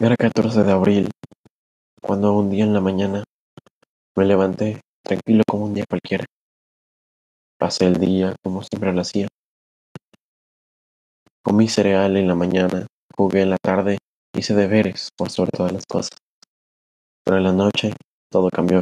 Era 14 de abril, cuando un día en la mañana me levanté tranquilo como un día cualquiera. Pasé el día como siempre lo hacía. Comí cereal en la mañana, jugué en la tarde, hice deberes por sobre todas las cosas. Pero en la noche todo cambió.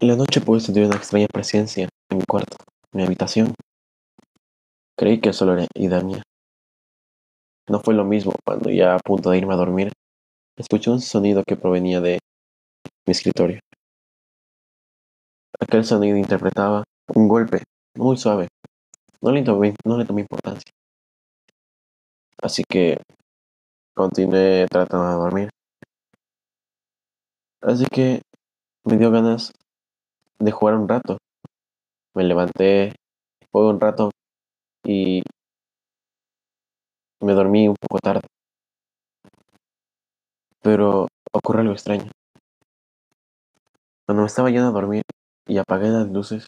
En la noche pude sentir una extraña presencia en mi cuarto, en mi habitación. Creí que solo era idea mía. No fue lo mismo cuando ya a punto de irme a dormir, escuché un sonido que provenía de mi escritorio. Aquel sonido interpretaba un golpe muy suave. No le tomé, no le tomé importancia. Así que continué tratando de dormir. Así que me dio ganas de jugar un rato. Me levanté, jugué un rato y me dormí un poco tarde. Pero ocurrió algo extraño. Cuando me estaba yendo a dormir y apagué las luces,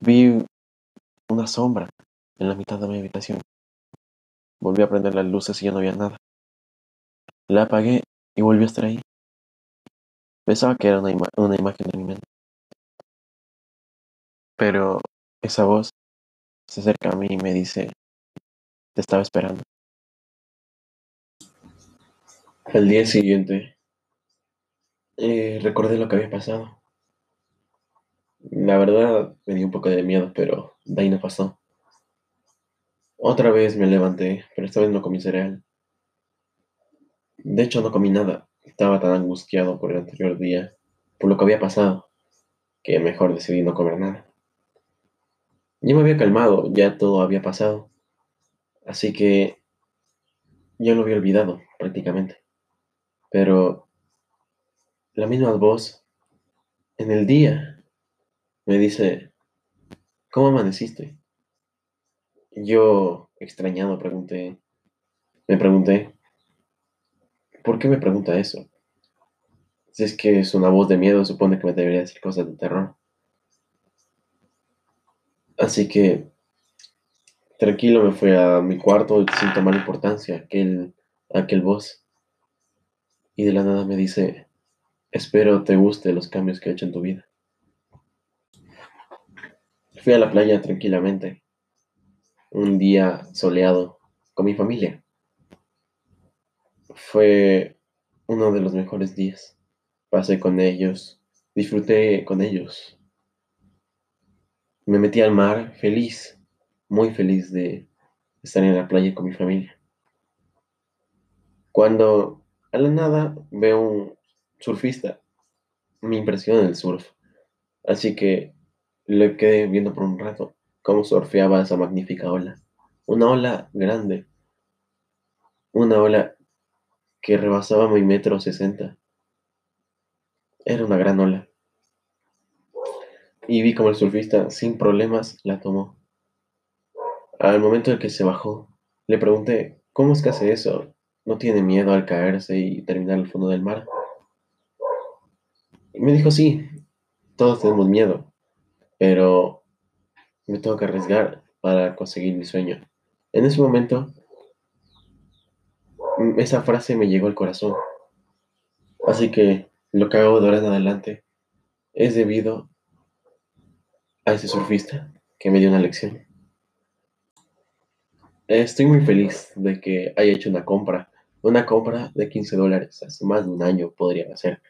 vi una sombra en la mitad de mi habitación. Volví a prender las luces y ya no había nada. La apagué y volvió a estar ahí. Pensaba que era una imagen de mi mente. Pero esa voz se acerca a mí y me dice, te estaba esperando. Al día siguiente, eh, recordé lo que había pasado. La verdad me dio un poco de miedo, pero de ahí no pasó. Otra vez me levanté, pero esta vez no comí cereal. De hecho, no comí nada. Estaba tan angustiado por el anterior día, por lo que había pasado, que mejor decidí no comer nada. Ya me había calmado, ya todo había pasado. Así que ya lo había olvidado prácticamente. Pero la misma voz en el día me dice, ¿cómo amaneciste? Yo, extrañado, pregunté, me pregunté, ¿por qué me pregunta eso? Si es que es una voz de miedo, supone que me debería decir cosas de terror. Así que tranquilo me fui a mi cuarto sin tomar importancia aquel, aquel voz. Y de la nada me dice, espero te guste los cambios que he hecho en tu vida. Fui a la playa tranquilamente, un día soleado, con mi familia. Fue uno de los mejores días. Pasé con ellos, disfruté con ellos, me metí al mar feliz, muy feliz de estar en la playa con mi familia. Cuando a la nada veo un surfista, me impresiona el surf. Así que le quedé viendo por un rato cómo surfeaba esa magnífica ola. Una ola grande. Una ola que rebasaba mi metro sesenta. Era una gran ola y vi como el surfista sin problemas la tomó. Al momento en que se bajó, le pregunté, ¿cómo es que hace eso? ¿No tiene miedo al caerse y terminar al fondo del mar? Y me dijo, sí, todos tenemos miedo, pero me tengo que arriesgar para conseguir mi sueño. En ese momento, esa frase me llegó al corazón. Así que lo que hago de ahora en adelante es debido a ese surfista que me dio una lección. Estoy muy feliz de que haya hecho una compra, una compra de 15 dólares, hace más de un año podría ser.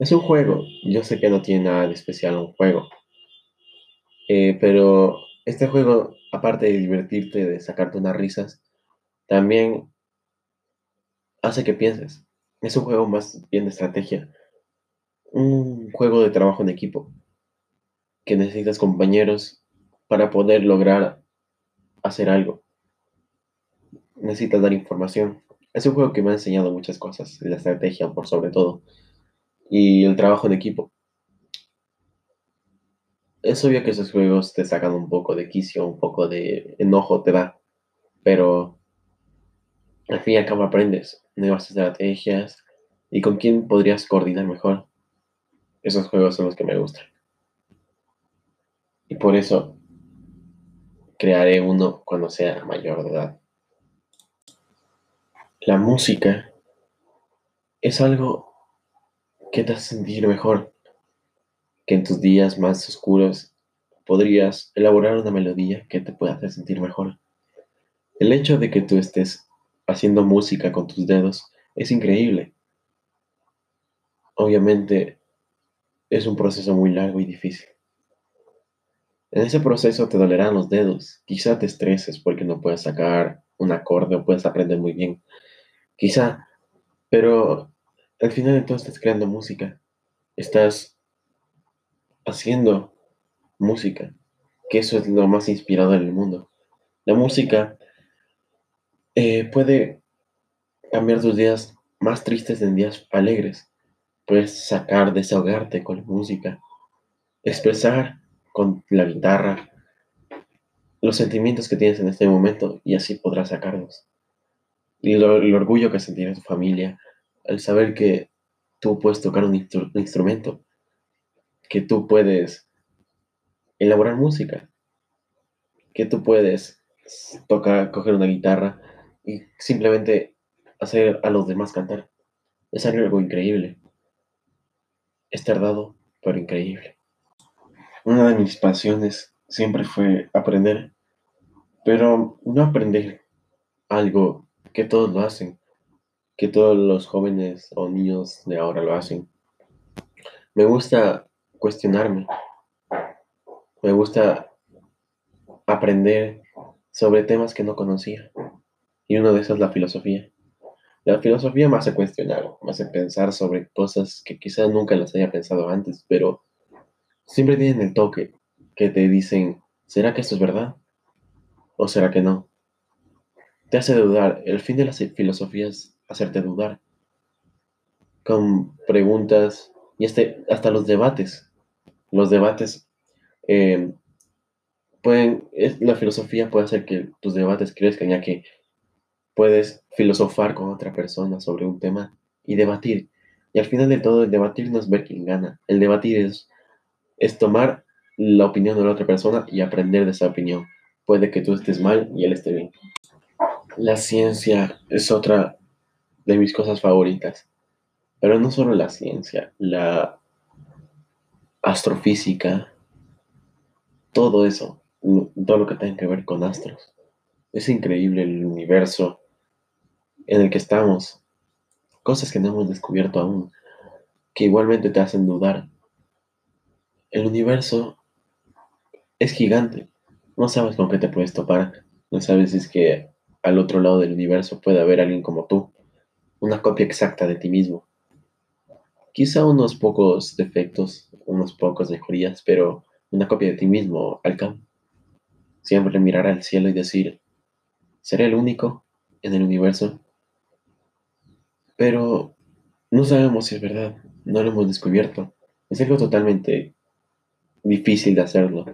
Es un juego, yo sé que no tiene nada de especial un juego, eh, pero este juego, aparte de divertirte, de sacarte unas risas, también hace que pienses. Es un juego más bien de estrategia, un juego de trabajo en equipo que necesitas compañeros para poder lograr hacer algo. Necesitas dar información. Es un juego que me ha enseñado muchas cosas, la estrategia por sobre todo, y el trabajo en equipo. Es obvio que esos juegos te sacan un poco de quicio, un poco de enojo te da, pero al fin y al cabo aprendes nuevas estrategias y con quién podrías coordinar mejor. Esos juegos son los que me gustan. Y por eso crearé uno cuando sea mayor de edad. La música es algo que te hace sentir mejor, que en tus días más oscuros podrías elaborar una melodía que te pueda hacer sentir mejor. El hecho de que tú estés haciendo música con tus dedos es increíble. Obviamente es un proceso muy largo y difícil. En ese proceso te dolerán los dedos, quizá te estreses porque no puedes sacar un acorde o puedes aprender muy bien Quizá, pero al final todo estás creando música. Estás haciendo música, que eso es lo más inspirador del mundo. La música eh, puede cambiar tus días más tristes en días alegres. Puedes sacar, desahogarte con la música, expresar con la guitarra los sentimientos que tienes en este momento y así podrás sacarlos y el orgullo que sentirá tu familia al saber que tú puedes tocar un, instrumento, que tú puedes elaborar música, que tú puedes tocar, coger una guitarra y simplemente hacer a los demás cantar. Es algo increíble. Es tardado, pero increíble. Una de mis pasiones siempre fue aprender, pero no aprender algo que todos lo hacen, que todos los jóvenes o niños de ahora lo hacen. Me gusta cuestionarme, me gusta aprender sobre temas que no conocía. Y uno de esos es la filosofía. La filosofía me hace cuestionar, me hace pensar sobre cosas que quizás nunca las haya pensado antes, pero siempre tienen el toque que te dicen, ¿será que esto es verdad? ¿O será que no? Te hace dudar. El fin de la filosofía es hacerte dudar. Con preguntas y este, hasta los debates. Los debates eh, pueden, la filosofía puede hacer que tus debates crezcan, ya que puedes filosofar con otra persona sobre un tema y debatir. Y al final de todo, el debatir no es ver quién gana. El debatir es, es tomar la opinión de la otra persona y aprender de esa opinión. Puede que tú estés mal y él esté bien. La ciencia es otra de mis cosas favoritas, pero no solo la ciencia, la astrofísica, todo eso, todo lo que tenga que ver con astros. Es increíble el universo en el que estamos, cosas que no hemos descubierto aún, que igualmente te hacen dudar. El universo es gigante, no sabes con qué te puedes topar, no sabes si es que al otro lado del universo puede haber alguien como tú, una copia exacta de ti mismo. Quizá unos pocos defectos, unos pocos mejorías, pero una copia de ti mismo al cabo. Siempre mirar al cielo y decir, ¿seré el único en el universo? Pero no sabemos si es verdad, no lo hemos descubierto. Es algo totalmente difícil de hacerlo.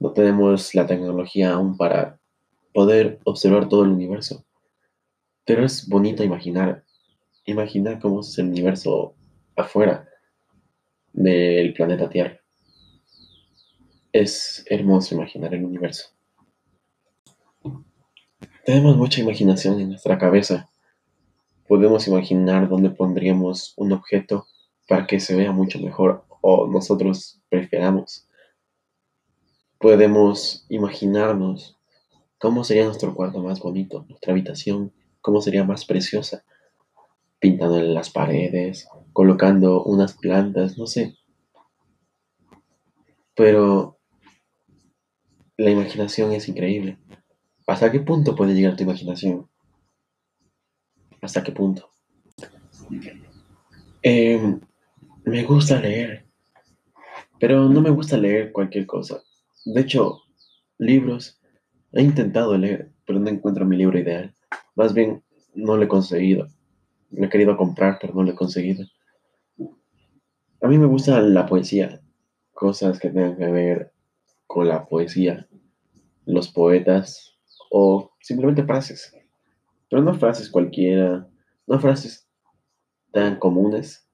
No tenemos la tecnología aún para poder observar todo el universo. Pero es bonito imaginar, imaginar cómo es el universo afuera del planeta Tierra. Es hermoso imaginar el universo. Tenemos mucha imaginación en nuestra cabeza. Podemos imaginar dónde pondríamos un objeto para que se vea mucho mejor o nosotros preferamos. Podemos imaginarnos ¿Cómo sería nuestro cuarto más bonito? Nuestra habitación, ¿cómo sería más preciosa? Pintándole las paredes, colocando unas plantas, no sé. Pero la imaginación es increíble. ¿Hasta qué punto puede llegar tu imaginación? ¿Hasta qué punto? Em, me gusta leer, pero no me gusta leer cualquier cosa. De hecho, libros He intentado leer, pero no encuentro mi libro ideal. Más bien, no lo he conseguido. Lo he querido comprar, pero no lo he conseguido. A mí me gusta la poesía, cosas que tengan que ver con la poesía, los poetas o simplemente frases. Pero no frases cualquiera, no frases tan comunes,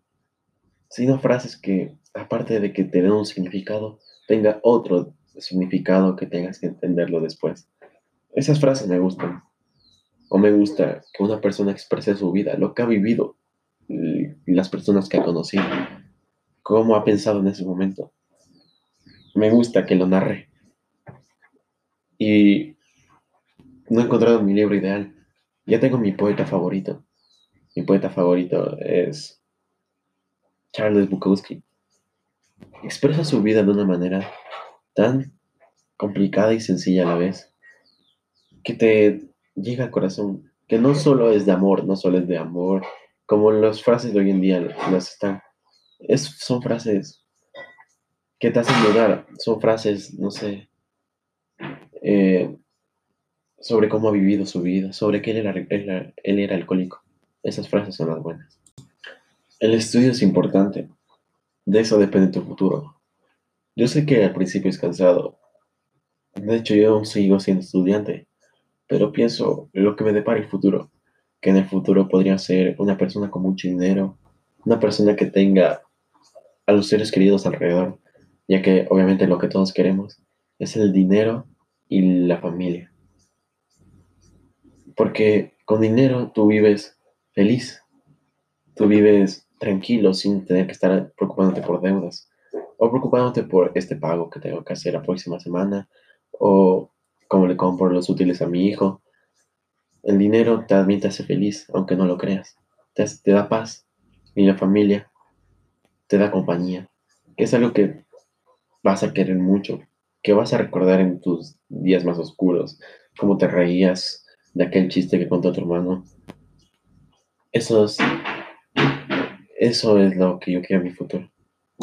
sino frases que, aparte de que te den un significado, tenga otro significado que tengas que entenderlo después. Esas frases me gustan. O me gusta que una persona exprese su vida, lo que ha vivido, las personas que ha conocido, cómo ha pensado en ese momento. Me gusta que lo narre. Y no he encontrado mi libro ideal. Ya tengo mi poeta favorito. Mi poeta favorito es Charles Bukowski. Expresa su vida de una manera tan complicada y sencilla a la vez que te llega al corazón, que no solo es de amor, no solo es de amor, como las frases de hoy en día las están. Es, son frases que te hacen dudar, son frases, no sé, eh, sobre cómo ha vivido su vida, sobre que él era, él era alcohólico. Esas frases son las buenas. El estudio es importante. De eso depende tu futuro. Yo sé que al principio es cansado. De hecho, yo aún sigo siendo estudiante. Pero pienso lo que me depara el futuro. Que en el futuro podría ser una persona con mucho dinero. Una persona que tenga a los seres queridos alrededor. Ya que obviamente lo que todos queremos es el dinero y la familia. Porque con dinero tú vives feliz. Tú vives tranquilo sin tener que estar preocupándote por deudas o preocupándote por este pago que tengo que hacer la próxima semana o cómo le compro los útiles a mi hijo. El dinero también te hace feliz, aunque no lo creas. Te, da paz y la familia te da compañía. Es algo que vas a querer mucho, que vas a recordar en tus días más oscuros, cómo te reías de aquel chiste que contó tu hermano. Esos eso es lo que yo quiero en mi futuro.